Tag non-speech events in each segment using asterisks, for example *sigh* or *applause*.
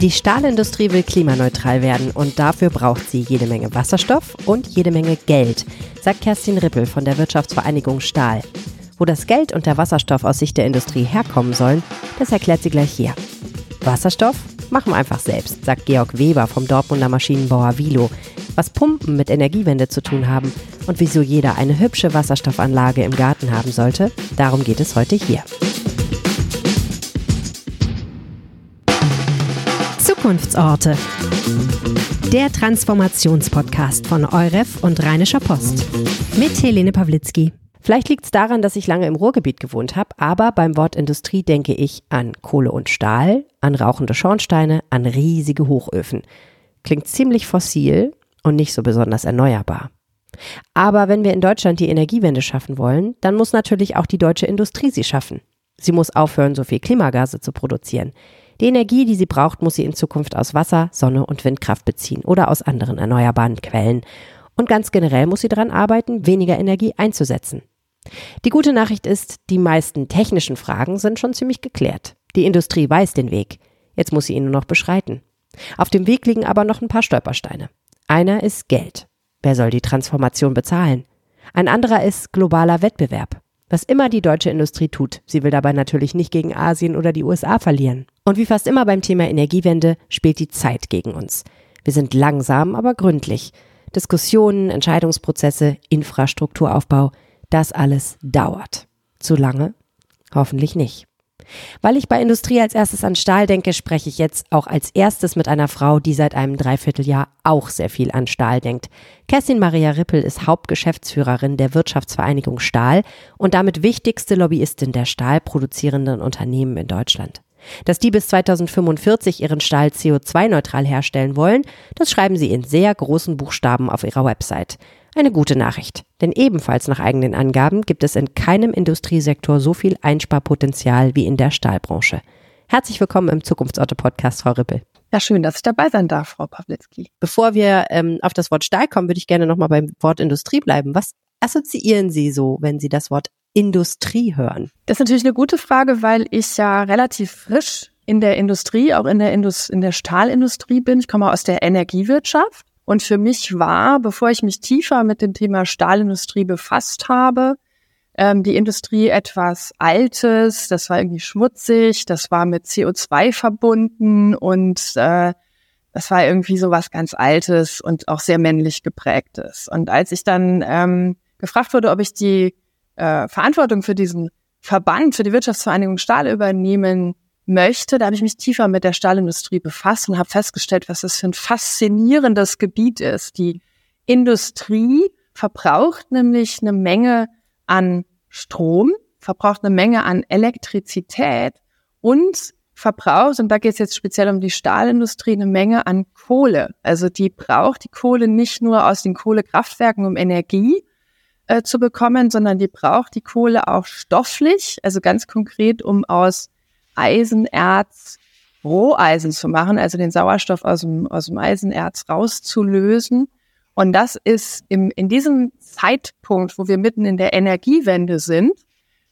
Die Stahlindustrie will klimaneutral werden und dafür braucht sie jede Menge Wasserstoff und jede Menge Geld, sagt Kerstin Rippel von der Wirtschaftsvereinigung Stahl. Wo das Geld und der Wasserstoff aus Sicht der Industrie herkommen sollen, das erklärt sie gleich hier. Wasserstoff machen wir einfach selbst, sagt Georg Weber vom Dortmunder Maschinenbauer Vilo. Was Pumpen mit Energiewende zu tun haben und wieso jeder eine hübsche Wasserstoffanlage im Garten haben sollte, darum geht es heute hier. Zukunftsorte. Der Transformationspodcast von Euref und Rheinischer Post. Mit Helene Pawlitzki. Vielleicht liegt es daran, dass ich lange im Ruhrgebiet gewohnt habe, aber beim Wort Industrie denke ich an Kohle und Stahl, an rauchende Schornsteine, an riesige Hochöfen. Klingt ziemlich fossil und nicht so besonders erneuerbar. Aber wenn wir in Deutschland die Energiewende schaffen wollen, dann muss natürlich auch die deutsche Industrie sie schaffen. Sie muss aufhören, so viel Klimagase zu produzieren. Die Energie, die sie braucht, muss sie in Zukunft aus Wasser, Sonne und Windkraft beziehen oder aus anderen erneuerbaren Quellen. Und ganz generell muss sie daran arbeiten, weniger Energie einzusetzen. Die gute Nachricht ist, die meisten technischen Fragen sind schon ziemlich geklärt. Die Industrie weiß den Weg. Jetzt muss sie ihn nur noch beschreiten. Auf dem Weg liegen aber noch ein paar Stolpersteine. Einer ist Geld. Wer soll die Transformation bezahlen? Ein anderer ist globaler Wettbewerb. Was immer die deutsche Industrie tut, sie will dabei natürlich nicht gegen Asien oder die USA verlieren. Und wie fast immer beim Thema Energiewende spielt die Zeit gegen uns. Wir sind langsam, aber gründlich. Diskussionen, Entscheidungsprozesse, Infrastrukturaufbau, das alles dauert. Zu lange? Hoffentlich nicht. Weil ich bei Industrie als erstes an Stahl denke, spreche ich jetzt auch als erstes mit einer Frau, die seit einem Dreivierteljahr auch sehr viel an Stahl denkt. Kerstin Maria Rippel ist Hauptgeschäftsführerin der Wirtschaftsvereinigung Stahl und damit wichtigste Lobbyistin der stahlproduzierenden Unternehmen in Deutschland. Dass die bis 2045 ihren Stahl CO2-neutral herstellen wollen, das schreiben sie in sehr großen Buchstaben auf ihrer Website. Eine gute Nachricht, denn ebenfalls nach eigenen Angaben gibt es in keinem Industriesektor so viel Einsparpotenzial wie in der Stahlbranche. Herzlich willkommen im Zukunftsorte-Podcast, Frau Rippel. Ja, schön, dass ich dabei sein darf, Frau Pawlitzki. Bevor wir ähm, auf das Wort Stahl kommen, würde ich gerne nochmal beim Wort Industrie bleiben. Was assoziieren Sie so, wenn Sie das Wort Industrie hören? Das ist natürlich eine gute Frage, weil ich ja relativ frisch in der Industrie, auch in der, Indus in der Stahlindustrie bin. Ich komme aus der Energiewirtschaft. Und für mich war, bevor ich mich tiefer mit dem Thema Stahlindustrie befasst habe, ähm, die Industrie etwas Altes, das war irgendwie schmutzig, das war mit CO2 verbunden und äh, das war irgendwie so was ganz Altes und auch sehr männlich geprägtes. Und als ich dann ähm, gefragt wurde, ob ich die äh, Verantwortung für diesen Verband, für die Wirtschaftsvereinigung Stahl übernehmen möchte, da habe ich mich tiefer mit der Stahlindustrie befasst und habe festgestellt, was das für ein faszinierendes Gebiet ist. Die Industrie verbraucht nämlich eine Menge an Strom, verbraucht eine Menge an Elektrizität und verbraucht, und da geht es jetzt speziell um die Stahlindustrie, eine Menge an Kohle. Also die braucht die Kohle nicht nur aus den Kohlekraftwerken, um Energie äh, zu bekommen, sondern die braucht die Kohle auch stofflich, also ganz konkret, um aus Eisenerz Roheisen zu machen, also den Sauerstoff aus dem, aus dem Eisenerz rauszulösen. Und das ist im, in diesem Zeitpunkt, wo wir mitten in der Energiewende sind,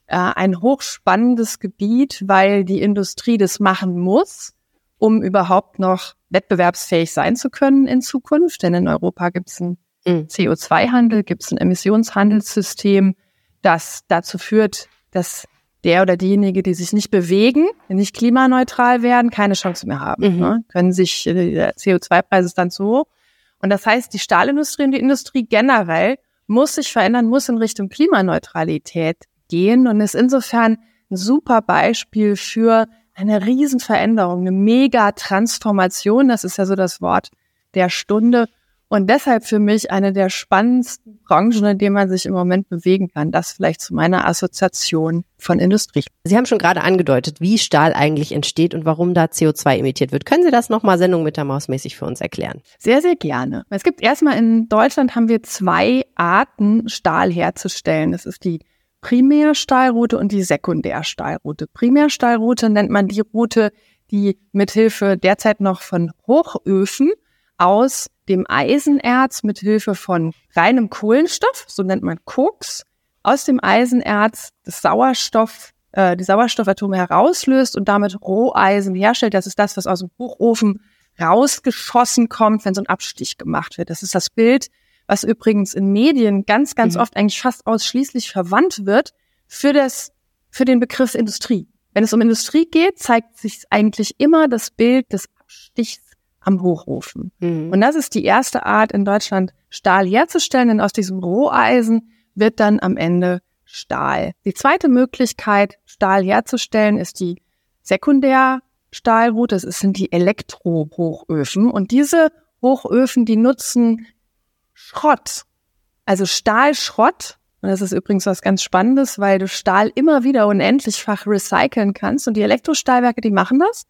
äh, ein hochspannendes Gebiet, weil die Industrie das machen muss, um überhaupt noch wettbewerbsfähig sein zu können in Zukunft. Denn in Europa gibt es einen mhm. CO2-Handel, gibt es ein Emissionshandelssystem, das dazu führt, dass der oder diejenige, die sich nicht bewegen, nicht klimaneutral werden, keine Chance mehr haben. Mhm. Ne? Können sich, äh, der CO2-Preis ist dann zu hoch. Und das heißt, die Stahlindustrie und die Industrie generell muss sich verändern, muss in Richtung Klimaneutralität gehen und ist insofern ein super Beispiel für eine Riesenveränderung, eine Mega-Transformation. Das ist ja so das Wort der Stunde. Und deshalb für mich eine der spannendsten Branchen, in denen man sich im Moment bewegen kann. Das vielleicht zu meiner Assoziation von Industrie. Sie haben schon gerade angedeutet, wie Stahl eigentlich entsteht und warum da CO2 emittiert wird. Können Sie das nochmal Sendung mit der Maus mäßig für uns erklären? Sehr, sehr gerne. Es gibt erstmal in Deutschland haben wir zwei Arten, Stahl herzustellen. Das ist die Primärstahlroute und die Sekundärstahlroute. Primärstahlroute nennt man die Route, die mithilfe derzeit noch von Hochöfen aus dem Eisenerz mit Hilfe von reinem Kohlenstoff, so nennt man Koks, aus dem Eisenerz das Sauerstoff äh, die Sauerstoffatome herauslöst und damit Roheisen herstellt. Das ist das, was aus dem Hochofen rausgeschossen kommt, wenn so ein Abstich gemacht wird. Das ist das Bild, was übrigens in Medien ganz, ganz mhm. oft eigentlich fast ausschließlich verwandt wird für das, für den Begriff Industrie. Wenn es um Industrie geht, zeigt sich eigentlich immer das Bild des Abstichs am Hochofen. Mhm. Und das ist die erste Art in Deutschland Stahl herzustellen, denn aus diesem Roheisen wird dann am Ende Stahl. Die zweite Möglichkeit, Stahl herzustellen, ist die Sekundärstahlroute. Das sind die Elektrohochöfen. Und diese Hochöfen, die nutzen Schrott, also Stahlschrott. Und das ist übrigens was ganz Spannendes, weil du Stahl immer wieder unendlichfach recyceln kannst. Und die Elektrostahlwerke, die machen das,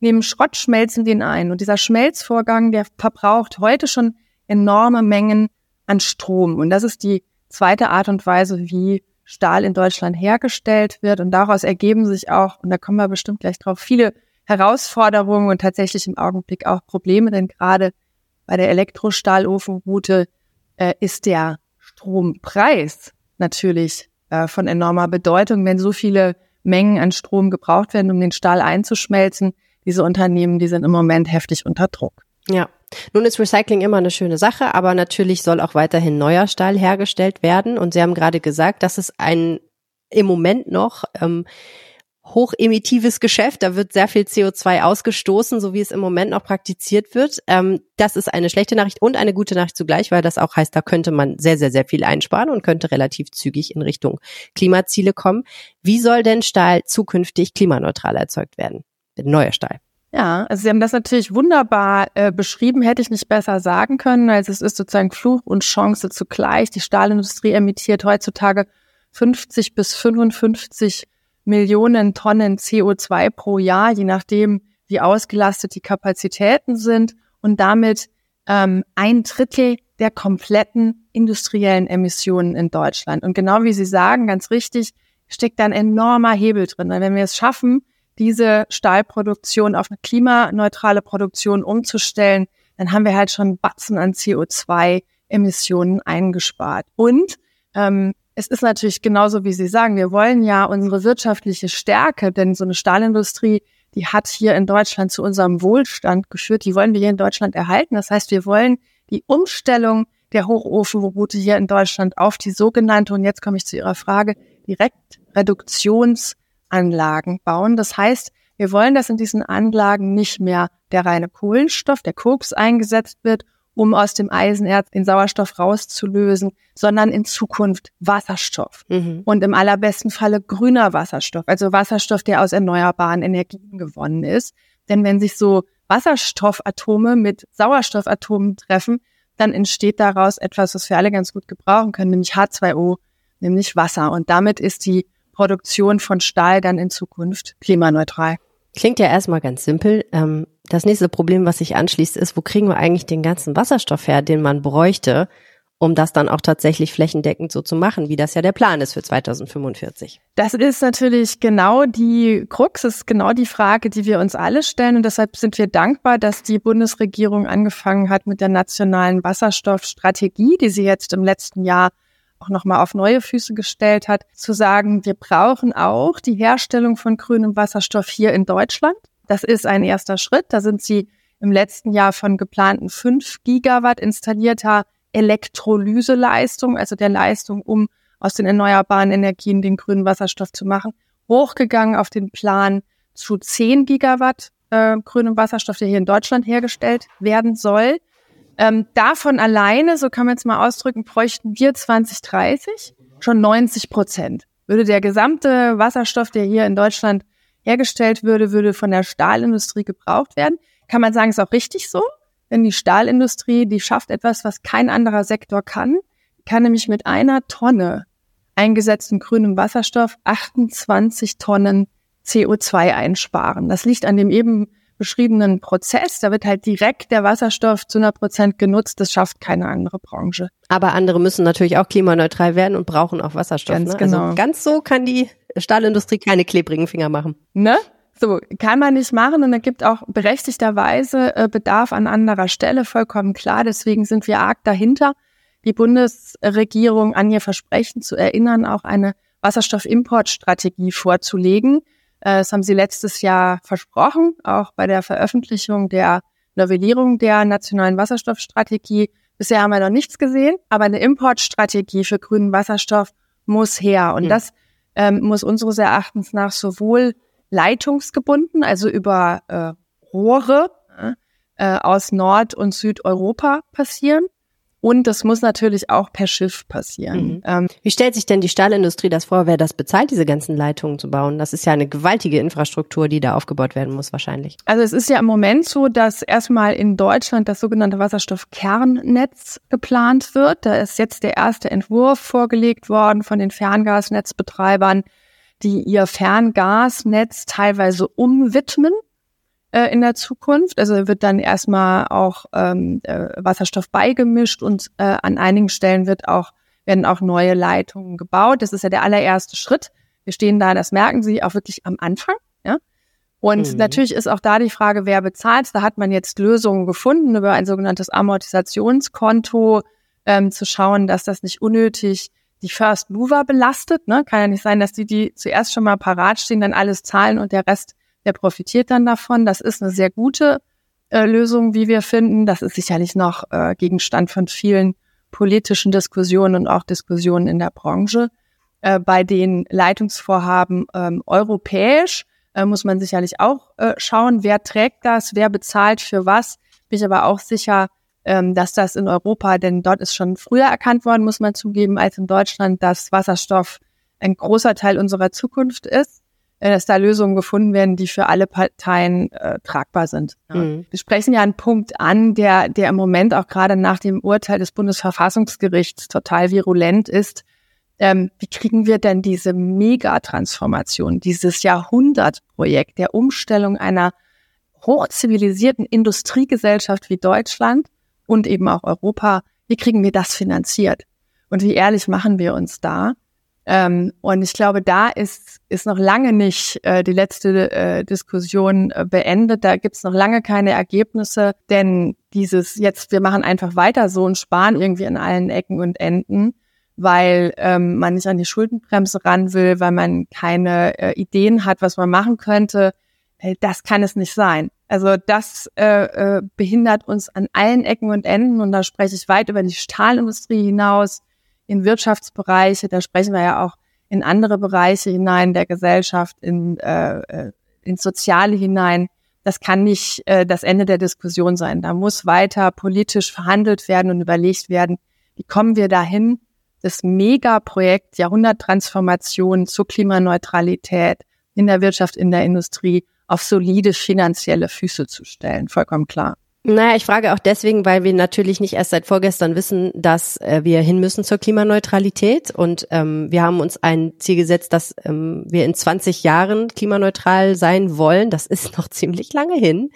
nehmen Schrott, schmelzen den ein. Und dieser Schmelzvorgang, der verbraucht heute schon enorme Mengen an Strom. Und das ist die zweite Art und Weise, wie Stahl in Deutschland hergestellt wird. Und daraus ergeben sich auch, und da kommen wir bestimmt gleich drauf, viele Herausforderungen und tatsächlich im Augenblick auch Probleme, denn gerade bei der Elektrostahlofenroute äh, ist der Strompreis natürlich äh, von enormer Bedeutung, wenn so viele Mengen an Strom gebraucht werden, um den Stahl einzuschmelzen. Diese Unternehmen, die sind im Moment heftig unter Druck. Ja. Nun ist Recycling immer eine schöne Sache, aber natürlich soll auch weiterhin neuer Stahl hergestellt werden. Und Sie haben gerade gesagt, dass es ein im Moment noch ähm, hochemissives Geschäft. Da wird sehr viel CO2 ausgestoßen, so wie es im Moment noch praktiziert wird. Ähm, das ist eine schlechte Nachricht und eine gute Nachricht zugleich, weil das auch heißt, da könnte man sehr, sehr, sehr viel einsparen und könnte relativ zügig in Richtung Klimaziele kommen. Wie soll denn Stahl zukünftig klimaneutral erzeugt werden? Neuer Stahl. Ja, also Sie haben das natürlich wunderbar äh, beschrieben, hätte ich nicht besser sagen können. Also es ist sozusagen Fluch und Chance zugleich. Die Stahlindustrie emittiert heutzutage 50 bis 55 Millionen Tonnen CO2 pro Jahr, je nachdem, wie ausgelastet die Kapazitäten sind und damit ähm, ein Drittel der kompletten industriellen Emissionen in Deutschland. Und genau wie Sie sagen, ganz richtig, steckt da ein enormer Hebel drin. Wenn wir es schaffen, diese Stahlproduktion auf eine klimaneutrale Produktion umzustellen, dann haben wir halt schon Batzen an CO2-Emissionen eingespart. Und ähm, es ist natürlich genauso, wie Sie sagen, wir wollen ja unsere wirtschaftliche Stärke, denn so eine Stahlindustrie, die hat hier in Deutschland zu unserem Wohlstand geführt, die wollen wir hier in Deutschland erhalten. Das heißt, wir wollen die Umstellung der Hochofenroute hier in Deutschland auf die sogenannte, und jetzt komme ich zu Ihrer Frage, Direktreduktionsanlagen bauen. Das heißt, wir wollen, dass in diesen Anlagen nicht mehr der reine Kohlenstoff, der Koks eingesetzt wird um aus dem Eisenerz den Sauerstoff rauszulösen, sondern in Zukunft Wasserstoff. Mhm. Und im allerbesten Falle grüner Wasserstoff, also Wasserstoff, der aus erneuerbaren Energien gewonnen ist. Denn wenn sich so Wasserstoffatome mit Sauerstoffatomen treffen, dann entsteht daraus etwas, was wir alle ganz gut gebrauchen können, nämlich H2O, nämlich Wasser. Und damit ist die Produktion von Stahl dann in Zukunft klimaneutral. Klingt ja erstmal ganz simpel. Ähm, das nächste Problem, was sich anschließt, ist, wo kriegen wir eigentlich den ganzen Wasserstoff her, den man bräuchte, um das dann auch tatsächlich flächendeckend so zu machen, wie das ja der Plan ist für 2045? Das ist natürlich genau die Krux, ist genau die Frage, die wir uns alle stellen. Und deshalb sind wir dankbar, dass die Bundesregierung angefangen hat mit der nationalen Wasserstoffstrategie, die sie jetzt im letzten Jahr auch nochmal auf neue Füße gestellt hat, zu sagen, wir brauchen auch die Herstellung von grünem Wasserstoff hier in Deutschland. Das ist ein erster Schritt. Da sind sie im letzten Jahr von geplanten fünf Gigawatt installierter Elektrolyseleistung, also der Leistung, um aus den erneuerbaren Energien den grünen Wasserstoff zu machen, hochgegangen auf den Plan zu zehn Gigawatt äh, grünem Wasserstoff, der hier in Deutschland hergestellt werden soll. Ähm, davon alleine, so kann man es mal ausdrücken, bräuchten wir 2030 schon 90 Prozent. Würde der gesamte Wasserstoff, der hier in Deutschland hergestellt würde, würde von der Stahlindustrie gebraucht werden. Kann man sagen, ist auch richtig so. Denn die Stahlindustrie, die schafft etwas, was kein anderer Sektor kann, kann nämlich mit einer Tonne eingesetzten grünem Wasserstoff 28 Tonnen CO2 einsparen. Das liegt an dem eben beschriebenen Prozess. Da wird halt direkt der Wasserstoff zu einer Prozent genutzt. Das schafft keine andere Branche. Aber andere müssen natürlich auch klimaneutral werden und brauchen auch Wasserstoff. Ganz ne? Also genau. Also ganz so kann die Stahlindustrie keine klebrigen Finger machen. Ne? So, kann man nicht machen und es gibt auch berechtigterweise äh, Bedarf an anderer Stelle, vollkommen klar. Deswegen sind wir arg dahinter, die Bundesregierung an ihr Versprechen zu erinnern, auch eine Wasserstoffimportstrategie vorzulegen. Äh, das haben sie letztes Jahr versprochen, auch bei der Veröffentlichung der Novellierung der nationalen Wasserstoffstrategie. Bisher haben wir noch nichts gesehen, aber eine Importstrategie für grünen Wasserstoff muss her. Und mhm. das ähm, muss unseres Erachtens nach sowohl leitungsgebunden, also über äh, Rohre äh, aus Nord- und Südeuropa passieren, und das muss natürlich auch per Schiff passieren. Mhm. Ähm, Wie stellt sich denn die Stahlindustrie das vor, wer das bezahlt, diese ganzen Leitungen zu bauen? Das ist ja eine gewaltige Infrastruktur, die da aufgebaut werden muss wahrscheinlich. Also es ist ja im Moment so, dass erstmal in Deutschland das sogenannte Wasserstoffkernnetz geplant wird. Da ist jetzt der erste Entwurf vorgelegt worden von den Ferngasnetzbetreibern, die ihr Ferngasnetz teilweise umwidmen äh, in der Zukunft. Also wird dann erstmal auch ähm, äh, Wasserstoff beigemischt und äh, an einigen Stellen wird auch, werden auch neue Leitungen gebaut. Das ist ja der allererste Schritt. Wir stehen da, das merken Sie, auch wirklich am Anfang. Ja? Und mhm. natürlich ist auch da die Frage, wer bezahlt. Da hat man jetzt Lösungen gefunden über ein sogenanntes Amortisationskonto, ähm, zu schauen, dass das nicht unnötig die First Mover belastet. Ne? Kann ja nicht sein, dass die, die zuerst schon mal parat stehen, dann alles zahlen und der Rest der profitiert dann davon. Das ist eine sehr gute äh, Lösung, wie wir finden. Das ist sicherlich noch äh, Gegenstand von vielen politischen Diskussionen und auch Diskussionen in der Branche. Äh, bei den Leitungsvorhaben ähm, europäisch äh, muss man sicherlich auch äh, schauen, wer trägt das, wer bezahlt für was. Bin ich aber auch sicher, ähm, dass das in Europa, denn dort ist schon früher erkannt worden, muss man zugeben, als in Deutschland, dass Wasserstoff ein großer Teil unserer Zukunft ist. Äh, dass da Lösungen gefunden werden, die für alle Parteien äh, tragbar sind. Ja. Mhm. Wir sprechen ja einen Punkt an, der, der im Moment auch gerade nach dem Urteil des Bundesverfassungsgerichts total virulent ist. Ähm, wie kriegen wir denn diese Megatransformation, dieses Jahrhundertprojekt der Umstellung einer hochzivilisierten Industriegesellschaft wie Deutschland und eben auch Europa, wie kriegen wir das finanziert? Und wie ehrlich machen wir uns da? Ähm, und ich glaube, da ist, ist noch lange nicht äh, die letzte äh, Diskussion äh, beendet. Da gibt es noch lange keine Ergebnisse, denn dieses jetzt, wir machen einfach weiter so und sparen irgendwie an allen Ecken und Enden, weil ähm, man nicht an die Schuldenbremse ran will, weil man keine äh, Ideen hat, was man machen könnte. Äh, das kann es nicht sein. Also das äh, äh, behindert uns an allen Ecken und Enden und da spreche ich weit über die Stahlindustrie hinaus in Wirtschaftsbereiche, da sprechen wir ja auch in andere Bereiche hinein der Gesellschaft, in, äh, äh, in Soziale hinein. Das kann nicht äh, das Ende der Diskussion sein. Da muss weiter politisch verhandelt werden und überlegt werden, wie kommen wir dahin, das Megaprojekt Jahrhunderttransformation zur Klimaneutralität in der Wirtschaft, in der Industrie auf solide finanzielle Füße zu stellen. Vollkommen klar. Naja, ich frage auch deswegen, weil wir natürlich nicht erst seit vorgestern wissen, dass äh, wir hin müssen zur Klimaneutralität. Und ähm, wir haben uns ein Ziel gesetzt, dass ähm, wir in 20 Jahren klimaneutral sein wollen. Das ist noch *laughs* ziemlich lange hin.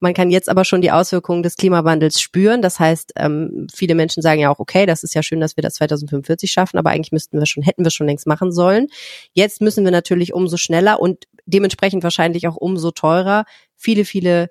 Man kann jetzt aber schon die Auswirkungen des Klimawandels spüren. Das heißt, ähm, viele Menschen sagen ja auch, okay, das ist ja schön, dass wir das 2045 schaffen, aber eigentlich müssten wir schon, hätten wir schon längst machen sollen. Jetzt müssen wir natürlich umso schneller und dementsprechend wahrscheinlich auch umso teurer viele, viele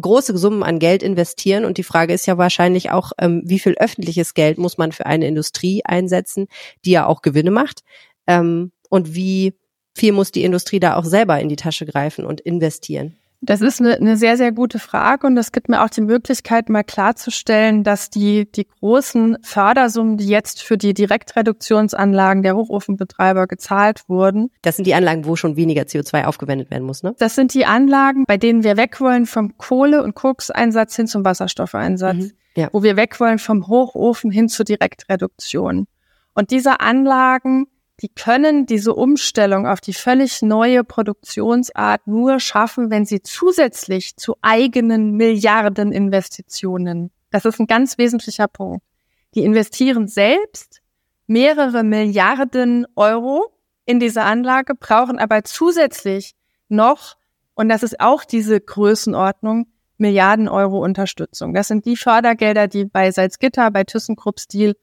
große Summen an Geld investieren. Und die Frage ist ja wahrscheinlich auch, ähm, wie viel öffentliches Geld muss man für eine Industrie einsetzen, die ja auch Gewinne macht? Ähm, und wie viel muss die Industrie da auch selber in die Tasche greifen und investieren? Das ist eine, eine sehr, sehr gute Frage und das gibt mir auch die Möglichkeit, mal klarzustellen, dass die, die großen Fördersummen, die jetzt für die Direktreduktionsanlagen der Hochofenbetreiber gezahlt wurden. Das sind die Anlagen, wo schon weniger CO2 aufgewendet werden muss, ne? Das sind die Anlagen, bei denen wir weg wollen vom Kohle- und Kokseinsatz hin zum Wasserstoffeinsatz. Mhm, ja. Wo wir weg wollen vom Hochofen hin zur Direktreduktion. Und diese Anlagen die können diese Umstellung auf die völlig neue Produktionsart nur schaffen, wenn sie zusätzlich zu eigenen Milliardeninvestitionen, das ist ein ganz wesentlicher Punkt, die investieren selbst mehrere Milliarden Euro in diese Anlage, brauchen aber zusätzlich noch, und das ist auch diese Größenordnung, Milliarden Euro Unterstützung. Das sind die Fördergelder, die bei Salzgitter, bei ThyssenKrupp Steel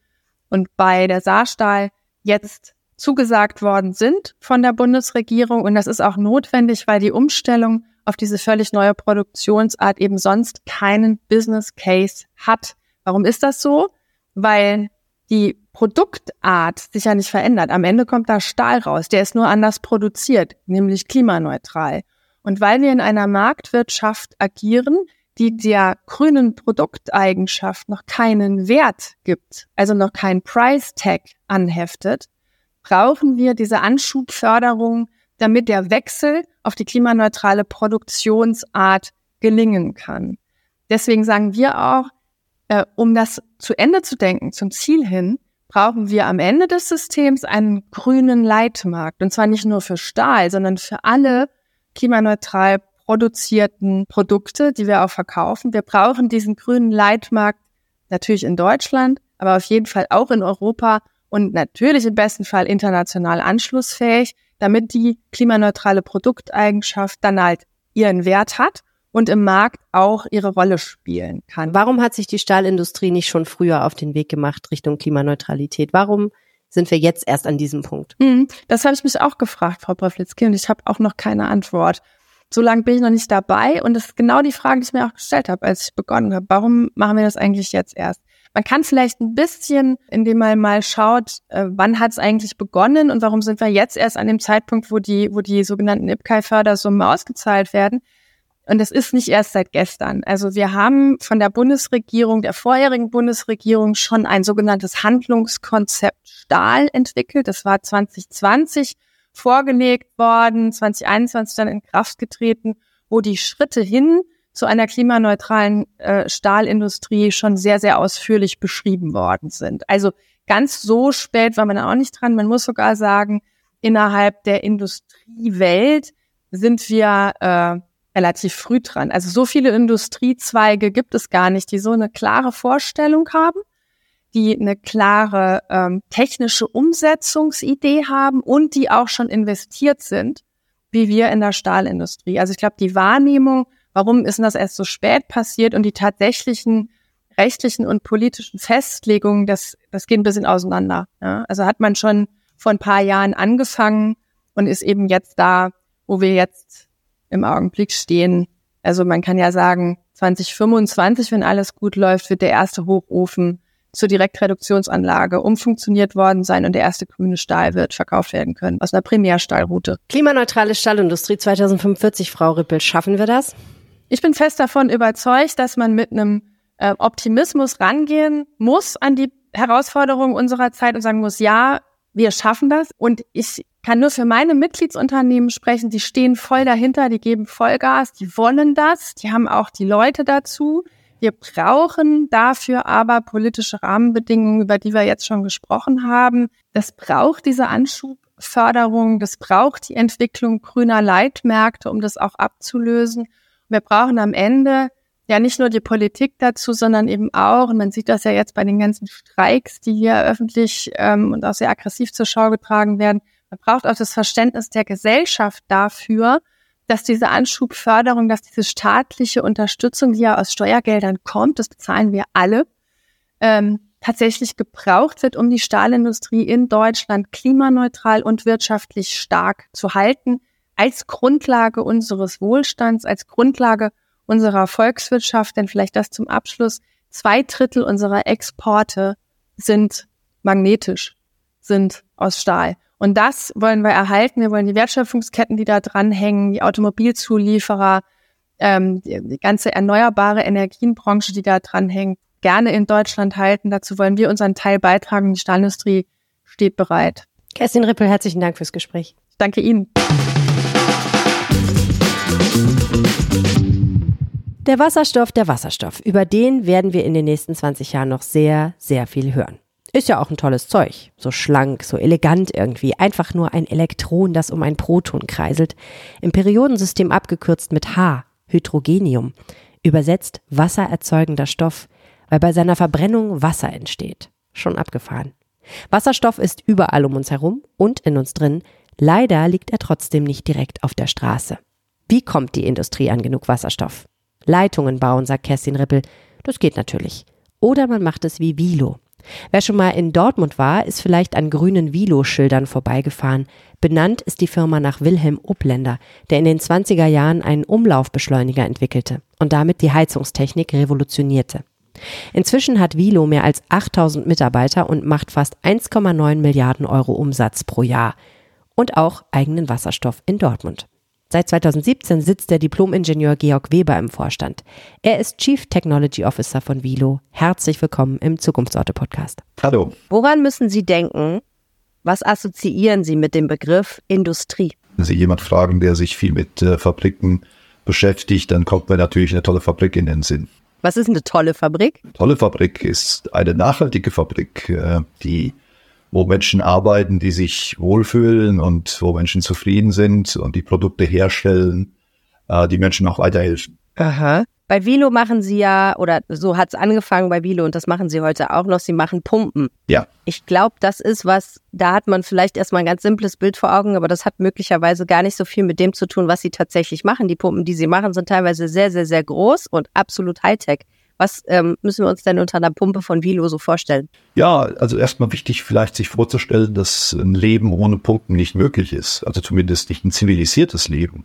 und bei der Saarstahl jetzt zugesagt worden sind von der Bundesregierung. Und das ist auch notwendig, weil die Umstellung auf diese völlig neue Produktionsart eben sonst keinen Business Case hat. Warum ist das so? Weil die Produktart sich ja nicht verändert. Am Ende kommt da Stahl raus. Der ist nur anders produziert, nämlich klimaneutral. Und weil wir in einer Marktwirtschaft agieren, die der grünen Produkteigenschaft noch keinen Wert gibt, also noch kein Price Tag anheftet, brauchen wir diese Anschubförderung, damit der Wechsel auf die klimaneutrale Produktionsart gelingen kann. Deswegen sagen wir auch, äh, um das zu Ende zu denken, zum Ziel hin, brauchen wir am Ende des Systems einen grünen Leitmarkt. Und zwar nicht nur für Stahl, sondern für alle klimaneutral produzierten Produkte, die wir auch verkaufen. Wir brauchen diesen grünen Leitmarkt natürlich in Deutschland, aber auf jeden Fall auch in Europa und natürlich im besten Fall international anschlussfähig, damit die klimaneutrale Produkteigenschaft dann halt ihren Wert hat und im Markt auch ihre Rolle spielen kann. Warum hat sich die Stahlindustrie nicht schon früher auf den Weg gemacht Richtung Klimaneutralität? Warum sind wir jetzt erst an diesem Punkt? Mhm, das habe ich mich auch gefragt, Frau Braflitzki, und ich habe auch noch keine Antwort. So lange bin ich noch nicht dabei und das ist genau die Frage, die ich mir auch gestellt habe, als ich begonnen habe. Warum machen wir das eigentlich jetzt erst? Man kann vielleicht ein bisschen, indem man mal schaut, äh, wann hat es eigentlich begonnen und warum sind wir jetzt erst an dem Zeitpunkt, wo die, wo die sogenannten IPCEI-Fördersummen ausgezahlt werden. Und das ist nicht erst seit gestern. Also wir haben von der Bundesregierung, der vorherigen Bundesregierung schon ein sogenanntes Handlungskonzept Stahl entwickelt. Das war 2020 vorgelegt worden, 2021 dann in Kraft getreten, wo die Schritte hin zu einer klimaneutralen äh, Stahlindustrie schon sehr, sehr ausführlich beschrieben worden sind. Also ganz so spät war man auch nicht dran. Man muss sogar sagen, innerhalb der Industriewelt sind wir äh, relativ früh dran. Also so viele Industriezweige gibt es gar nicht, die so eine klare Vorstellung haben, die eine klare ähm, technische Umsetzungsidee haben und die auch schon investiert sind, wie wir in der Stahlindustrie. Also ich glaube, die Wahrnehmung warum ist denn das erst so spät passiert und die tatsächlichen rechtlichen und politischen Festlegungen, das, das geht ein bisschen auseinander. Ja? Also hat man schon vor ein paar Jahren angefangen und ist eben jetzt da, wo wir jetzt im Augenblick stehen. Also man kann ja sagen, 2025, wenn alles gut läuft, wird der erste Hochofen zur Direktreduktionsanlage umfunktioniert worden sein und der erste grüne Stahl wird verkauft werden können aus einer Primärstahlroute. Klimaneutrale Stahlindustrie 2045, Frau Rippel, schaffen wir das? Ich bin fest davon überzeugt, dass man mit einem äh, Optimismus rangehen muss an die Herausforderungen unserer Zeit und sagen muss, ja, wir schaffen das. Und ich kann nur für meine Mitgliedsunternehmen sprechen, die stehen voll dahinter, die geben Vollgas, die wollen das, die haben auch die Leute dazu. Wir brauchen dafür aber politische Rahmenbedingungen, über die wir jetzt schon gesprochen haben. Das braucht diese Anschubförderung, das braucht die Entwicklung grüner Leitmärkte, um das auch abzulösen. Wir brauchen am Ende ja nicht nur die Politik dazu, sondern eben auch, und man sieht das ja jetzt bei den ganzen Streiks, die hier öffentlich ähm, und auch sehr aggressiv zur Schau getragen werden, man braucht auch das Verständnis der Gesellschaft dafür, dass diese Anschubförderung, dass diese staatliche Unterstützung, die ja aus Steuergeldern kommt, das bezahlen wir alle, ähm, tatsächlich gebraucht wird, um die Stahlindustrie in Deutschland klimaneutral und wirtschaftlich stark zu halten als Grundlage unseres Wohlstands, als Grundlage unserer Volkswirtschaft, denn vielleicht das zum Abschluss, zwei Drittel unserer Exporte sind magnetisch, sind aus Stahl. Und das wollen wir erhalten. Wir wollen die Wertschöpfungsketten, die da dranhängen, die Automobilzulieferer, ähm, die, ganze erneuerbare Energienbranche, die da dranhängt, gerne in Deutschland halten. Dazu wollen wir unseren Teil beitragen. Die Stahlindustrie steht bereit. Kerstin Rippel, herzlichen Dank fürs Gespräch. danke Ihnen. Der Wasserstoff, der Wasserstoff. Über den werden wir in den nächsten 20 Jahren noch sehr, sehr viel hören. Ist ja auch ein tolles Zeug. So schlank, so elegant irgendwie. Einfach nur ein Elektron, das um ein Proton kreiselt. Im Periodensystem abgekürzt mit H, Hydrogenium. Übersetzt wassererzeugender Stoff, weil bei seiner Verbrennung Wasser entsteht. Schon abgefahren. Wasserstoff ist überall um uns herum und in uns drin. Leider liegt er trotzdem nicht direkt auf der Straße. Wie kommt die Industrie an genug Wasserstoff? Leitungen bauen, sagt Kerstin Rippel. Das geht natürlich. Oder man macht es wie Vilo. Wer schon mal in Dortmund war, ist vielleicht an grünen Vilo-Schildern vorbeigefahren. Benannt ist die Firma nach Wilhelm Obländer, der in den 20er Jahren einen Umlaufbeschleuniger entwickelte und damit die Heizungstechnik revolutionierte. Inzwischen hat Vilo mehr als 8000 Mitarbeiter und macht fast 1,9 Milliarden Euro Umsatz pro Jahr und auch eigenen Wasserstoff in Dortmund. Seit 2017 sitzt der Diplomingenieur Georg Weber im Vorstand. Er ist Chief Technology Officer von Vilo. Herzlich willkommen im Zukunftsorte Podcast. Hallo. Woran müssen Sie denken? Was assoziieren Sie mit dem Begriff Industrie? Wenn Sie jemand fragen, der sich viel mit äh, Fabriken beschäftigt, dann kommt mir natürlich eine tolle Fabrik in den Sinn. Was ist eine tolle Fabrik? Eine tolle Fabrik ist eine nachhaltige Fabrik, äh, die wo Menschen arbeiten, die sich wohlfühlen und wo Menschen zufrieden sind und die Produkte herstellen, äh, die Menschen auch weiterhelfen. Aha. Bei Vilo machen Sie ja, oder so hat es angefangen bei Vilo und das machen Sie heute auch noch, Sie machen Pumpen. Ja. Ich glaube, das ist was, da hat man vielleicht erstmal ein ganz simples Bild vor Augen, aber das hat möglicherweise gar nicht so viel mit dem zu tun, was Sie tatsächlich machen. Die Pumpen, die Sie machen, sind teilweise sehr, sehr, sehr groß und absolut Hightech. Was ähm, müssen wir uns denn unter einer Pumpe von Vilo so vorstellen? Ja, also erstmal wichtig vielleicht sich vorzustellen, dass ein Leben ohne Pumpen nicht möglich ist. Also zumindest nicht ein zivilisiertes Leben.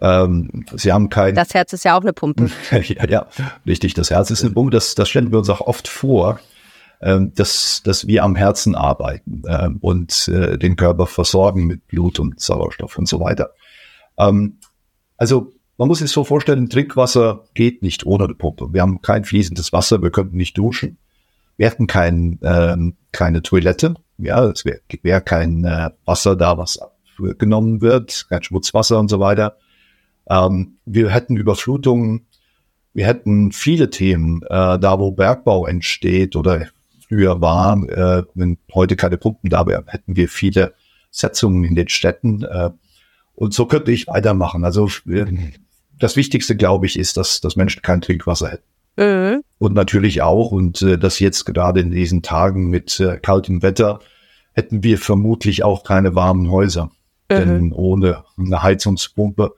Ähm, sie haben kein. Das Herz ist ja auch eine Pumpe. *laughs* ja, ja, richtig. Das Herz ist eine Pumpe. Das, das stellen wir uns auch oft vor, ähm, dass, dass wir am Herzen arbeiten ähm, und äh, den Körper versorgen mit Blut und Sauerstoff und so weiter. Ähm, also man muss sich so vorstellen, Trinkwasser geht nicht ohne eine Pumpe. Wir haben kein fließendes Wasser, wir könnten nicht duschen. Wir hätten kein, ähm, keine Toilette. Ja, es wäre wär kein äh, Wasser da, was genommen wird, kein Schmutzwasser und so weiter. Ähm, wir hätten Überflutungen, wir hätten viele Themen, äh, da wo Bergbau entsteht oder früher war, äh, wenn heute keine Pumpen da wären, hätten wir viele Setzungen in den Städten. Äh, und so könnte ich weitermachen. Also das Wichtigste, glaube ich, ist, dass, dass Menschen kein Trinkwasser hätten. Mhm. Und natürlich auch, und äh, das jetzt gerade in diesen Tagen mit äh, kaltem Wetter, hätten wir vermutlich auch keine warmen Häuser. Mhm. Denn ohne eine Heizungspumpe,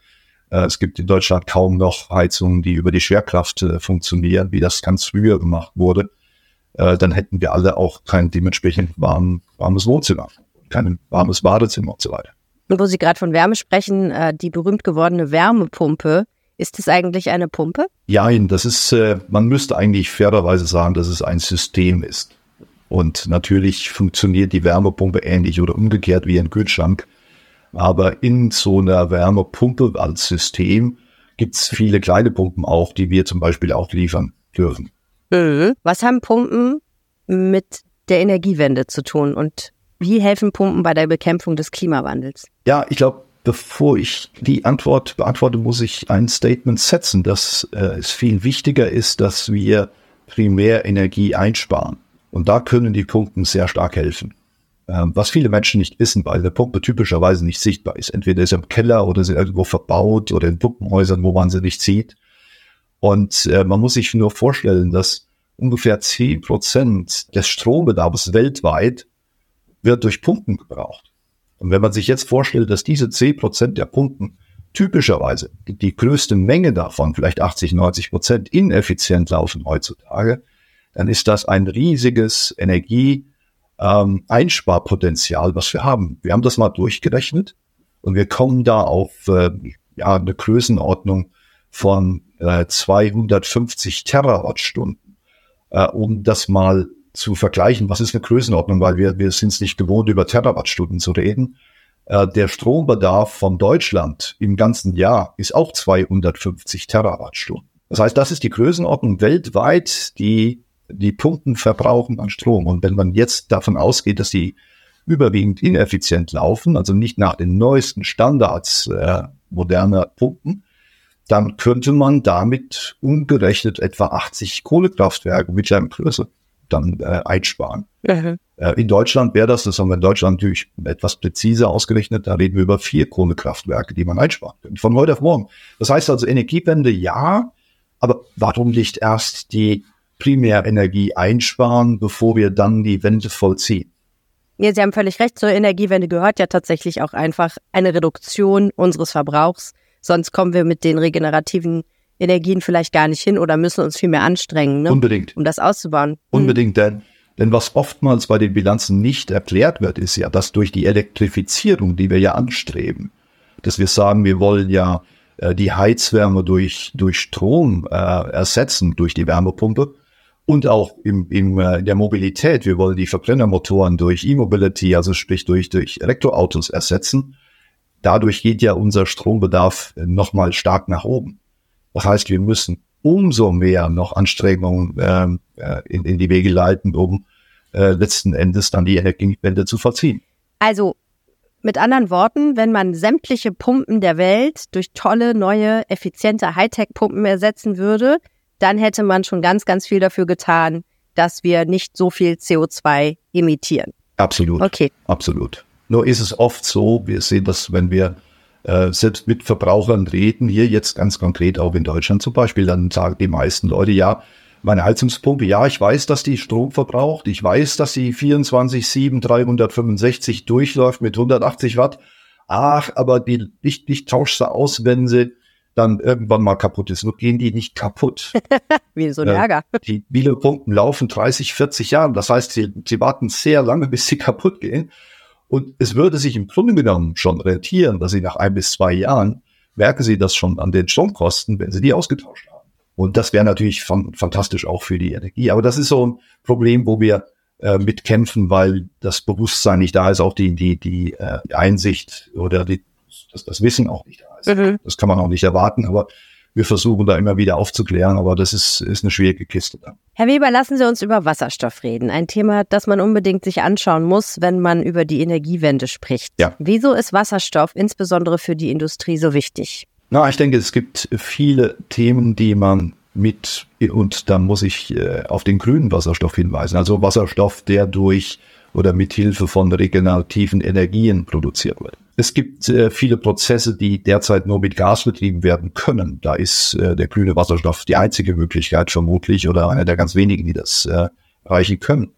äh, es gibt in Deutschland kaum noch Heizungen, die über die Schwerkraft äh, funktionieren, wie das ganz früher gemacht wurde. Äh, dann hätten wir alle auch kein dementsprechend warm, warmes Wohnzimmer, kein warmes Badezimmer und so weiter. Und wo Sie gerade von Wärme sprechen, äh, die berühmt gewordene Wärmepumpe, ist es eigentlich eine Pumpe? Ja, das ist, äh, man müsste eigentlich fairerweise sagen, dass es ein System ist. Und natürlich funktioniert die Wärmepumpe ähnlich oder umgekehrt wie ein Kühlschrank. Aber in so einer Wärmepumpe als System gibt es viele kleine Pumpen auch, die wir zum Beispiel auch liefern dürfen. Mhm. Was haben Pumpen mit der Energiewende zu tun und wie helfen Pumpen bei der Bekämpfung des Klimawandels? Ja, ich glaube, bevor ich die Antwort beantworte, muss ich ein Statement setzen, dass äh, es viel wichtiger ist, dass wir Primärenergie einsparen. Und da können die Pumpen sehr stark helfen. Ähm, was viele Menschen nicht wissen, weil eine Pumpe typischerweise nicht sichtbar ist. Entweder ist sie im Keller oder sie irgendwo verbaut oder in Pumpenhäusern, wo man sie nicht sieht. Und äh, man muss sich nur vorstellen, dass ungefähr zehn Prozent des Strombedarfs weltweit wird durch Pumpen gebraucht. Und wenn man sich jetzt vorstellt, dass diese 10 Prozent der Pumpen typischerweise die größte Menge davon, vielleicht 80, 90 Prozent, ineffizient laufen heutzutage, dann ist das ein riesiges Energie-Einsparpotenzial, ähm, was wir haben. Wir haben das mal durchgerechnet und wir kommen da auf äh, ja, eine Größenordnung von äh, 250 Terawattstunden. Äh, um das mal zu vergleichen, was ist eine Größenordnung, weil wir, wir sind es nicht gewohnt, über Terawattstunden zu reden. Äh, der Strombedarf von Deutschland im ganzen Jahr ist auch 250 Terawattstunden. Das heißt, das ist die Größenordnung weltweit, die die Pumpen verbrauchen an Strom. Und wenn man jetzt davon ausgeht, dass die überwiegend ineffizient laufen, also nicht nach den neuesten Standards äh, moderner Pumpen, dann könnte man damit umgerechnet etwa 80 Kohlekraftwerke mit seinem Größe dann äh, einsparen. Mhm. Äh, in Deutschland wäre das, das haben wir in Deutschland natürlich etwas präziser ausgerechnet, da reden wir über vier Kohlekraftwerke, die man einsparen könnte, von heute auf morgen. Das heißt also Energiewende ja, aber warum nicht erst die Primärenergie einsparen, bevor wir dann die Wende vollziehen? Ja, Sie haben völlig recht. Zur Energiewende gehört ja tatsächlich auch einfach eine Reduktion unseres Verbrauchs. Sonst kommen wir mit den regenerativen Energien vielleicht gar nicht hin oder müssen uns viel mehr anstrengen, ne? Unbedingt. um das auszubauen. Hm. Unbedingt, denn, denn was oftmals bei den Bilanzen nicht erklärt wird, ist ja, dass durch die Elektrifizierung, die wir ja anstreben, dass wir sagen, wir wollen ja äh, die Heizwärme durch, durch Strom äh, ersetzen, durch die Wärmepumpe. Und auch im, im, äh, in der Mobilität. Wir wollen die Verbrennermotoren durch E-Mobility, also sprich durch, durch Elektroautos ersetzen. Dadurch geht ja unser Strombedarf nochmal stark nach oben. Das heißt, wir müssen umso mehr noch Anstrengungen ähm, äh, in, in die Wege leiten, um äh, letzten Endes dann die Energiewende zu verziehen. Also mit anderen Worten, wenn man sämtliche Pumpen der Welt durch tolle, neue, effiziente Hightech-Pumpen ersetzen würde, dann hätte man schon ganz, ganz viel dafür getan, dass wir nicht so viel CO2 emittieren. Absolut. Okay. Absolut. Nur ist es oft so, wir sehen das, wenn wir äh, selbst mit Verbrauchern reden, hier jetzt ganz konkret auch in Deutschland zum Beispiel, dann sagen die meisten Leute, ja, meine Heizungspumpe, ja, ich weiß, dass die Strom verbraucht, ich weiß, dass sie 24, 7, 365 durchläuft mit 180 Watt. Ach, aber die, ich, ich tausche sie aus, wenn sie dann irgendwann mal kaputt ist. Nur gehen die nicht kaputt. *laughs* Wie so ein Ärger. Äh, *laughs* die Bielepumpen laufen 30, 40 Jahre. Das heißt, sie, sie warten sehr lange, bis sie *laughs* kaputt gehen. Und es würde sich im Grunde genommen schon rentieren, dass Sie nach ein bis zwei Jahren merken Sie das schon an den Stromkosten, wenn Sie die ausgetauscht haben. Und das wäre natürlich fan fantastisch auch für die Energie. Aber das ist so ein Problem, wo wir äh, mitkämpfen, weil das Bewusstsein nicht da ist, auch die, die, die, äh, die Einsicht oder die, das, das Wissen auch nicht da ist. Mhm. Das kann man auch nicht erwarten, aber wir versuchen da immer wieder aufzuklären, aber das ist, ist eine schwierige Kiste. Herr Weber, lassen Sie uns über Wasserstoff reden. Ein Thema, das man unbedingt sich anschauen muss, wenn man über die Energiewende spricht. Ja. Wieso ist Wasserstoff insbesondere für die Industrie so wichtig? Na, ich denke, es gibt viele Themen, die man mit, und da muss ich äh, auf den grünen Wasserstoff hinweisen. Also Wasserstoff, der durch oder mit Hilfe von regenerativen Energien produziert wird. Es gibt äh, viele Prozesse, die derzeit nur mit Gas betrieben werden können. Da ist äh, der grüne Wasserstoff die einzige Möglichkeit vermutlich oder einer der ganz wenigen, die das äh, erreichen können.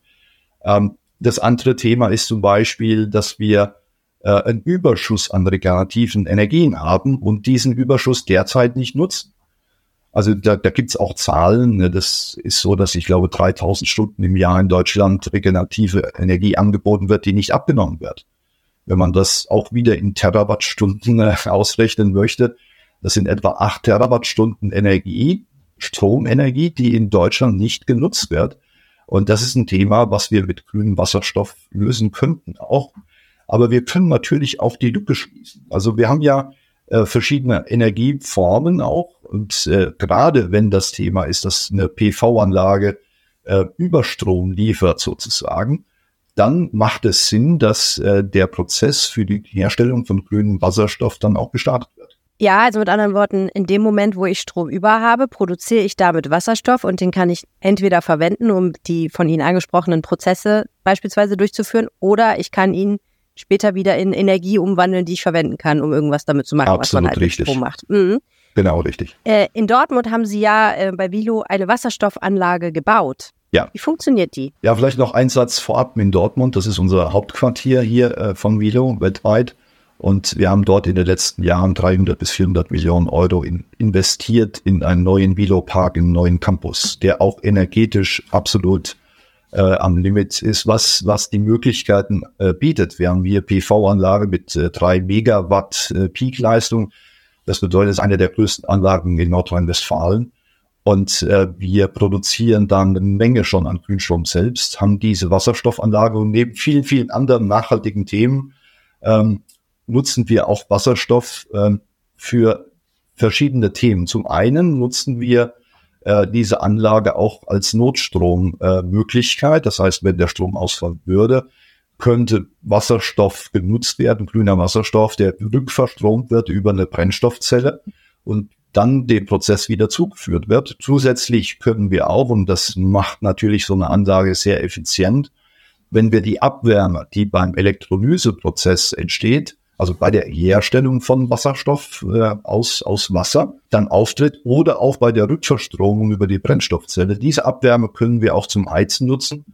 Ähm, das andere Thema ist zum Beispiel, dass wir äh, einen Überschuss an regenerativen Energien haben und diesen Überschuss derzeit nicht nutzen. Also da, da gibt es auch Zahlen. Ne? Das ist so, dass ich glaube 3000 Stunden im Jahr in Deutschland regenerative Energie angeboten wird, die nicht abgenommen wird. Wenn man das auch wieder in Terawattstunden äh, *laughs* ausrechnen möchte, das sind etwa acht Terawattstunden Energie, Stromenergie, die in Deutschland nicht genutzt wird. Und das ist ein Thema, was wir mit grünem Wasserstoff lösen könnten auch. Aber wir können natürlich auch die Lücke schließen. Also wir haben ja äh, verschiedene Energieformen auch. Und äh, gerade wenn das Thema ist, dass eine PV-Anlage äh, Überstrom liefert sozusagen, dann macht es Sinn, dass äh, der Prozess für die Herstellung von grünem Wasserstoff dann auch gestartet wird. Ja, also mit anderen Worten, in dem Moment, wo ich Strom über habe, produziere ich damit Wasserstoff und den kann ich entweder verwenden, um die von Ihnen angesprochenen Prozesse beispielsweise durchzuführen, oder ich kann ihn später wieder in Energie umwandeln, die ich verwenden kann, um irgendwas damit zu machen, Absolut was man halt richtig. Strom macht. Mhm. Genau, richtig. Äh, in Dortmund haben Sie ja äh, bei Vilo eine Wasserstoffanlage gebaut. Ja. Wie funktioniert die? Ja, vielleicht noch ein Satz vorab in Dortmund. Das ist unser Hauptquartier hier äh, von Vilo weltweit. Und wir haben dort in den letzten Jahren 300 bis 400 Millionen Euro in, investiert in einen neuen Vilo-Park, in einen neuen Campus, der auch energetisch absolut äh, am Limit ist, was, was die Möglichkeiten äh, bietet. Wir haben hier PV-Anlage mit äh, drei Megawatt äh, Peakleistung. Das bedeutet, es ist eine der größten Anlagen in Nordrhein-Westfalen. Und äh, wir produzieren dann eine Menge schon an Grünstrom selbst, haben diese Wasserstoffanlage und neben vielen, vielen anderen nachhaltigen Themen ähm, nutzen wir auch Wasserstoff ähm, für verschiedene Themen. Zum einen nutzen wir äh, diese Anlage auch als Notstrommöglichkeit. Das heißt, wenn der Strom ausfallen würde, könnte Wasserstoff genutzt werden, grüner Wasserstoff, der rückverstromt wird über eine Brennstoffzelle. Und dann dem Prozess wieder zugeführt wird. Zusätzlich können wir auch, und das macht natürlich so eine Anlage sehr effizient, wenn wir die Abwärme, die beim Elektrolyseprozess entsteht, also bei der Herstellung von Wasserstoff äh, aus, aus Wasser, dann auftritt oder auch bei der Rückverstromung über die Brennstoffzelle. Diese Abwärme können wir auch zum Heizen nutzen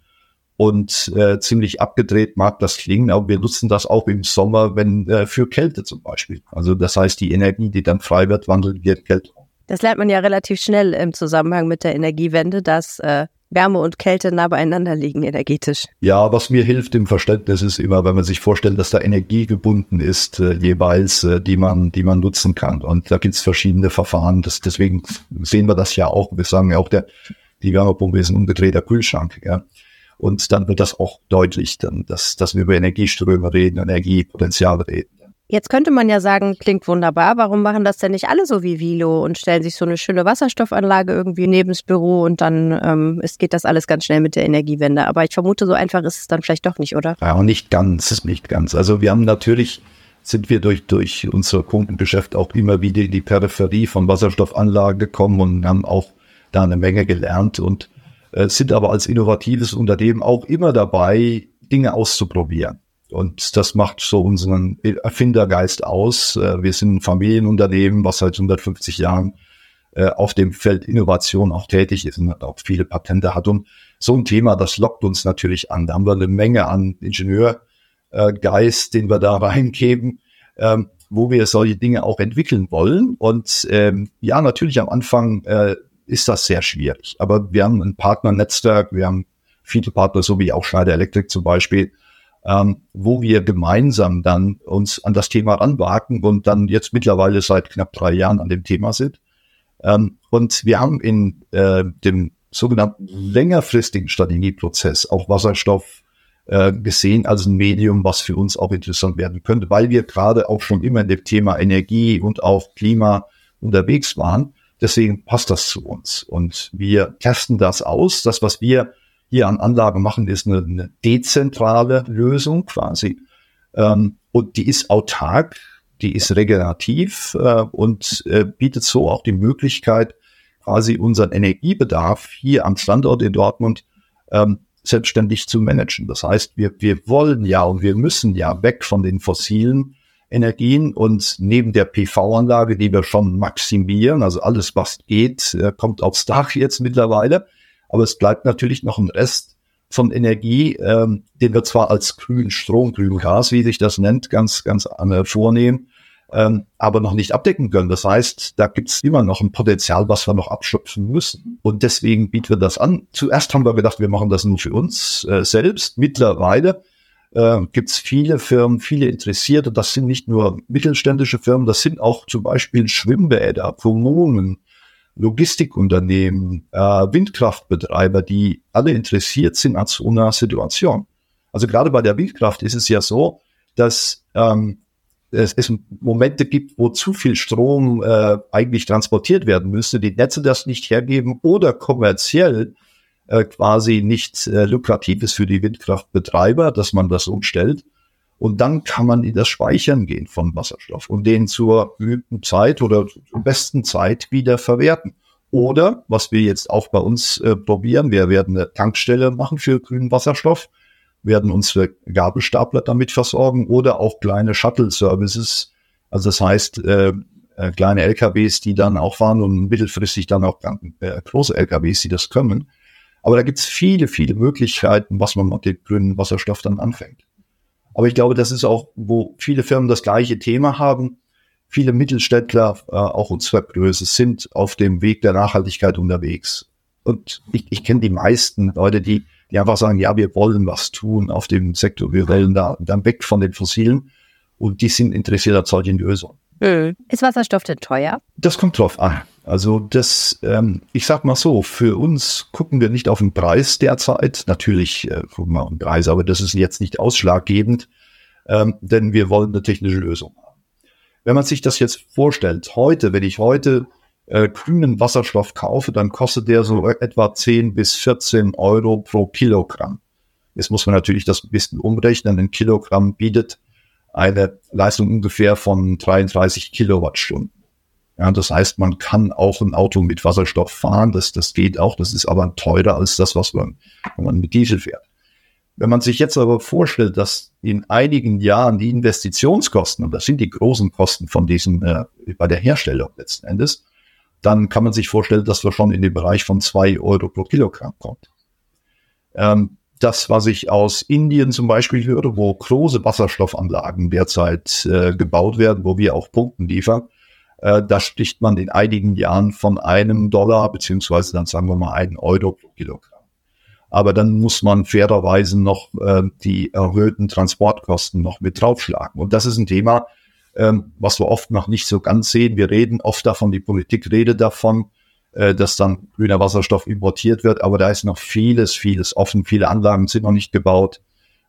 und äh, ziemlich abgedreht mag das klingen, aber wir nutzen das auch im Sommer, wenn äh, für Kälte zum Beispiel. Also das heißt, die Energie, die dann frei wird, wandelt wir Kälte. Das lernt man ja relativ schnell im Zusammenhang mit der Energiewende, dass äh, Wärme und Kälte nah beieinander liegen energetisch. Ja, was mir hilft im Verständnis ist immer, wenn man sich vorstellt, dass da Energie gebunden ist, äh, jeweils, äh, die man, die man nutzen kann. Und da gibt's verschiedene Verfahren. Das, deswegen sehen wir das ja auch. Wir sagen ja auch, der Die Wärmepumpe ist ein umgedrehter Kühlschrank. Ja. Und dann wird das auch deutlich, dann, dass, dass wir über Energieströme reden, Energiepotenziale reden. Jetzt könnte man ja sagen, klingt wunderbar, warum machen das denn nicht alle so wie Vilo und stellen sich so eine schöne Wasserstoffanlage irgendwie neben das Büro und dann ähm, es geht das alles ganz schnell mit der Energiewende. Aber ich vermute, so einfach ist es dann vielleicht doch nicht, oder? Ja, nicht ganz, nicht ganz. Also wir haben natürlich, sind wir durch, durch unser Kundengeschäft auch immer wieder in die Peripherie von Wasserstoffanlagen gekommen und haben auch da eine Menge gelernt und sind aber als innovatives Unternehmen auch immer dabei, Dinge auszuprobieren. Und das macht so unseren Erfindergeist aus. Äh, wir sind ein Familienunternehmen, was seit 150 Jahren äh, auf dem Feld Innovation auch tätig ist und auch viele Patente hat. Und so ein Thema, das lockt uns natürlich an. Da haben wir eine Menge an Ingenieurgeist, den wir da *laughs* reingeben, ähm, wo wir solche Dinge auch entwickeln wollen. Und ähm, ja, natürlich am Anfang äh, ist das sehr schwierig. Aber wir haben ein Partnernetzwerk, wir haben viele Partner, so wie auch Schneider Electric zum Beispiel, ähm, wo wir gemeinsam dann uns an das Thema ranwagen und dann jetzt mittlerweile seit knapp drei Jahren an dem Thema sind. Ähm, und wir haben in äh, dem sogenannten längerfristigen Strategieprozess auch Wasserstoff äh, gesehen als ein Medium, was für uns auch interessant werden könnte, weil wir gerade auch schon immer in dem Thema Energie und auch Klima unterwegs waren. Deswegen passt das zu uns. Und wir testen das aus. Das, was wir hier an Anlagen machen, ist eine, eine dezentrale Lösung quasi. Ähm, und die ist autark, die ist regenerativ äh, und äh, bietet so auch die Möglichkeit, quasi unseren Energiebedarf hier am Standort in Dortmund ähm, selbstständig zu managen. Das heißt, wir, wir wollen ja und wir müssen ja weg von den fossilen Energien und neben der PV-Anlage, die wir schon maximieren, also alles, was geht, äh, kommt aufs Dach jetzt mittlerweile, aber es bleibt natürlich noch ein Rest von Energie, ähm, den wir zwar als grünen Strom, grünen Gas, wie sich das nennt, ganz, ganz äh, vornehmen, ähm, aber noch nicht abdecken können. Das heißt, da gibt es immer noch ein Potenzial, was wir noch abschöpfen müssen. Und deswegen bieten wir das an. Zuerst haben wir gedacht, wir machen das nur für uns äh, selbst. Mittlerweile äh, gibt es viele Firmen, viele Interessierte. Das sind nicht nur mittelständische Firmen, das sind auch zum Beispiel Schwimmbäder, Kommunen, Logistikunternehmen, äh, Windkraftbetreiber, die alle interessiert sind an so einer Situation. Also gerade bei der Windkraft ist es ja so, dass ähm, es, es Momente gibt, wo zu viel Strom äh, eigentlich transportiert werden müsste, die Netze das nicht hergeben oder kommerziell äh, quasi nicht äh, lukrativ ist für die Windkraftbetreiber, dass man das umstellt. Und dann kann man in das Speichern gehen von Wasserstoff und den zur geübten Zeit oder zur besten Zeit wieder verwerten. Oder, was wir jetzt auch bei uns äh, probieren, wir werden eine Tankstelle machen für grünen Wasserstoff, werden unsere Gabelstapler damit versorgen oder auch kleine Shuttle-Services. Also das heißt, äh, äh, kleine LKWs, die dann auch fahren und mittelfristig dann auch äh, große LKWs, die das können. Aber da gibt es viele, viele Möglichkeiten, was man mit dem grünen Wasserstoff dann anfängt. Aber ich glaube, das ist auch, wo viele Firmen das gleiche Thema haben. Viele Mittelständler, äh, auch unserer Größe, sind auf dem Weg der Nachhaltigkeit unterwegs. Und ich, ich kenne die meisten Leute, die, die einfach sagen, ja, wir wollen was tun auf dem Sektor, wir wollen da dann weg von den Fossilen. Und die sind interessiert an solchen Lösungen. Hm. Ist Wasserstoff denn teuer? Das kommt drauf an. Also das, ähm, ich sag mal so, für uns gucken wir nicht auf den Preis derzeit. Natürlich äh, gucken wir auf den Preis, aber das ist jetzt nicht ausschlaggebend, ähm, denn wir wollen eine technische Lösung haben. Wenn man sich das jetzt vorstellt, heute, wenn ich heute äh, grünen Wasserstoff kaufe, dann kostet der so etwa 10 bis 14 Euro pro Kilogramm. Jetzt muss man natürlich das ein bisschen umrechnen. Ein Kilogramm bietet eine Leistung ungefähr von 33 Kilowattstunden. Ja, das heißt, man kann auch ein Auto mit Wasserstoff fahren, das, das geht auch, das ist aber teurer als das, was man, wenn man mit Diesel fährt. Wenn man sich jetzt aber vorstellt, dass in einigen Jahren die Investitionskosten, und das sind die großen Kosten von diesen, äh, bei der Herstellung letzten Endes, dann kann man sich vorstellen, dass wir schon in den Bereich von zwei Euro pro Kilogramm kommt. Ähm, das, was ich aus Indien zum Beispiel höre, wo große Wasserstoffanlagen derzeit äh, gebaut werden, wo wir auch Punkten liefern, äh, da sticht man in einigen Jahren von einem Dollar, beziehungsweise dann sagen wir mal einen Euro pro Kilogramm. Aber dann muss man fairerweise noch äh, die erhöhten Transportkosten noch mit draufschlagen. Und das ist ein Thema, ähm, was wir oft noch nicht so ganz sehen. Wir reden oft davon, die Politik redet davon, äh, dass dann grüner Wasserstoff importiert wird. Aber da ist noch vieles, vieles offen. Viele Anlagen sind noch nicht gebaut.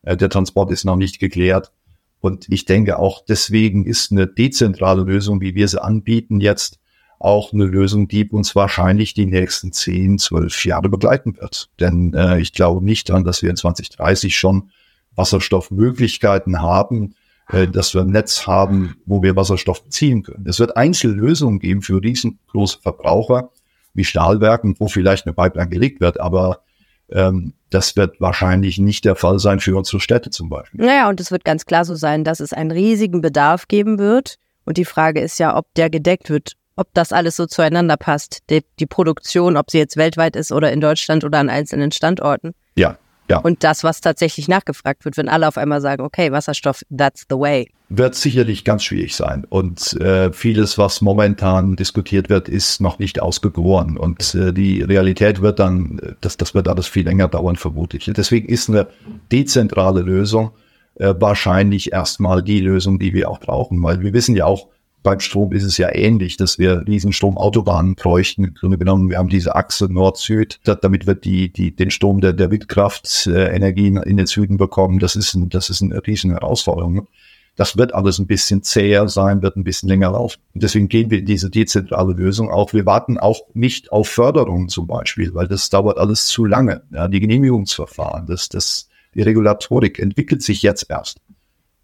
Äh, der Transport ist noch nicht geklärt. Und ich denke auch deswegen ist eine dezentrale Lösung, wie wir sie anbieten jetzt, auch eine Lösung, die uns wahrscheinlich die nächsten 10, 12 Jahre begleiten wird. Denn äh, ich glaube nicht daran, dass wir in 2030 schon Wasserstoffmöglichkeiten haben, äh, dass wir ein Netz haben, wo wir Wasserstoff beziehen können. Es wird Einzellösungen geben für riesengroße Verbraucher wie Stahlwerken, wo vielleicht eine Pipeline gelegt wird, aber ähm, das wird wahrscheinlich nicht der Fall sein für unsere Städte zum Beispiel. Naja, und es wird ganz klar so sein, dass es einen riesigen Bedarf geben wird. Und die Frage ist ja, ob der gedeckt wird, ob das alles so zueinander passt. Die, die Produktion, ob sie jetzt weltweit ist oder in Deutschland oder an einzelnen Standorten. Ja, ja. Und das, was tatsächlich nachgefragt wird, wenn alle auf einmal sagen, okay, Wasserstoff, that's the way. Wird sicherlich ganz schwierig sein. Und äh, vieles, was momentan diskutiert wird, ist noch nicht ausgegoren. Und äh, die Realität wird dann, das, das wird alles viel länger dauern, vermutlich. Deswegen ist eine dezentrale Lösung äh, wahrscheinlich erstmal die Lösung, die wir auch brauchen. Weil wir wissen ja auch, beim Strom ist es ja ähnlich, dass wir diesen Stromautobahnen bräuchten. Im Grunde genommen, wir haben diese Achse Nord-Süd, damit wir die, die, den Strom der, der Windkraftenergien in den Süden bekommen. Das ist, ein, das ist eine riesen Herausforderung. Das wird alles ein bisschen zäher sein, wird ein bisschen länger laufen. Und deswegen gehen wir in diese dezentrale Lösung auch. Wir warten auch nicht auf Förderungen zum Beispiel, weil das dauert alles zu lange. Ja, die Genehmigungsverfahren, das, das, die Regulatorik entwickelt sich jetzt erst.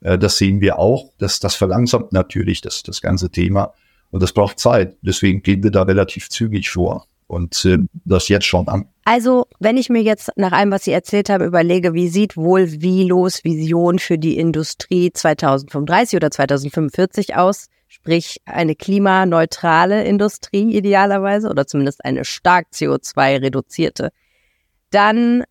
Äh, das sehen wir auch. Das, das verlangsamt natürlich das, das ganze Thema und das braucht Zeit. Deswegen gehen wir da relativ zügig vor und äh, das jetzt schon an. Also, wenn ich mir jetzt nach allem, was Sie erzählt haben, überlege, wie sieht wohl Vilos Vision für die Industrie 2035 oder 2045 aus? Sprich, eine klimaneutrale Industrie idealerweise oder zumindest eine stark CO2-reduzierte. Dann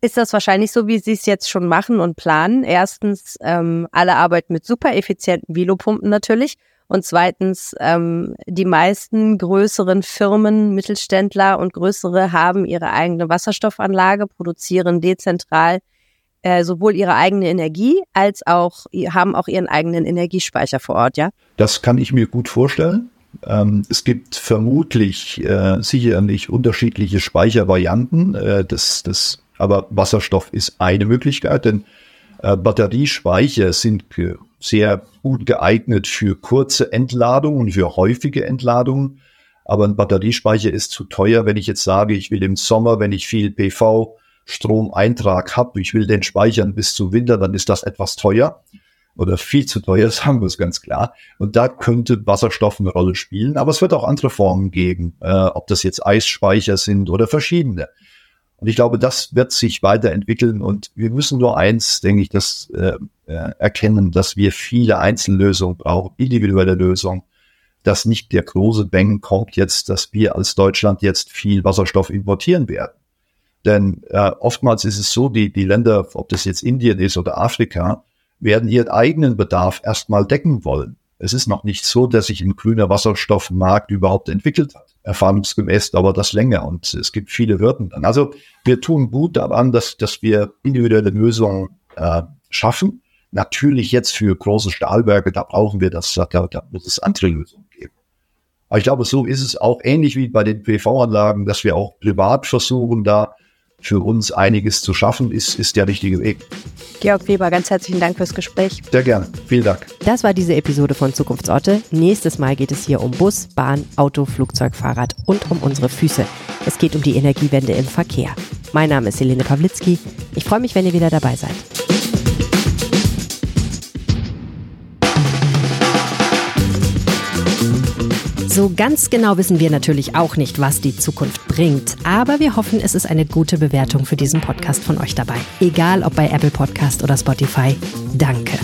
ist das wahrscheinlich so, wie Sie es jetzt schon machen und planen. Erstens, ähm, alle arbeiten mit super effizienten Velopumpen natürlich. Und zweitens, ähm, die meisten größeren Firmen, Mittelständler und größere haben ihre eigene Wasserstoffanlage, produzieren dezentral äh, sowohl ihre eigene Energie als auch haben auch ihren eigenen Energiespeicher vor Ort, ja? Das kann ich mir gut vorstellen. Ähm, es gibt vermutlich äh, sicherlich unterschiedliche Speichervarianten. Äh, das, das aber Wasserstoff ist eine Möglichkeit, denn äh, Batteriespeicher sind sehr gut geeignet für kurze Entladungen, für häufige Entladungen. Aber ein Batteriespeicher ist zu teuer, wenn ich jetzt sage, ich will im Sommer, wenn ich viel PV-Stromeintrag habe, ich will den speichern bis zum Winter, dann ist das etwas teuer oder viel zu teuer, *laughs* sagen wir es ganz klar. Und da könnte Wasserstoff eine Rolle spielen, aber es wird auch andere Formen geben, äh, ob das jetzt Eisspeicher sind oder verschiedene. Und ich glaube, das wird sich weiterentwickeln. Und wir müssen nur eins, denke ich, das äh, äh, erkennen, dass wir viele Einzellösungen brauchen, individuelle Lösungen, dass nicht der große Bang kommt jetzt, dass wir als Deutschland jetzt viel Wasserstoff importieren werden. Denn äh, oftmals ist es so, die, die Länder, ob das jetzt Indien ist oder Afrika, werden ihren eigenen Bedarf erstmal decken wollen. Es ist noch nicht so, dass sich ein grüner Wasserstoffmarkt überhaupt entwickelt hat erfahrungsgemäß dauert das länger und es gibt viele Hürden dann. Also wir tun gut daran, dass, dass wir individuelle Lösungen äh, schaffen. Natürlich jetzt für große Stahlwerke, da brauchen wir das, da, da muss es andere Lösungen geben. Aber ich glaube, so ist es auch ähnlich wie bei den PV-Anlagen, dass wir auch privat versuchen, da für uns einiges zu schaffen, ist, ist der richtige Weg. Georg Weber, ganz herzlichen Dank fürs Gespräch. Sehr gerne. Vielen Dank. Das war diese Episode von Zukunftsorte. Nächstes Mal geht es hier um Bus, Bahn, Auto, Flugzeug, Fahrrad und um unsere Füße. Es geht um die Energiewende im Verkehr. Mein Name ist Helene Pawlitzki. Ich freue mich, wenn ihr wieder dabei seid. So ganz genau wissen wir natürlich auch nicht, was die Zukunft bringt, aber wir hoffen, es ist eine gute Bewertung für diesen Podcast von euch dabei. Egal ob bei Apple Podcast oder Spotify. Danke.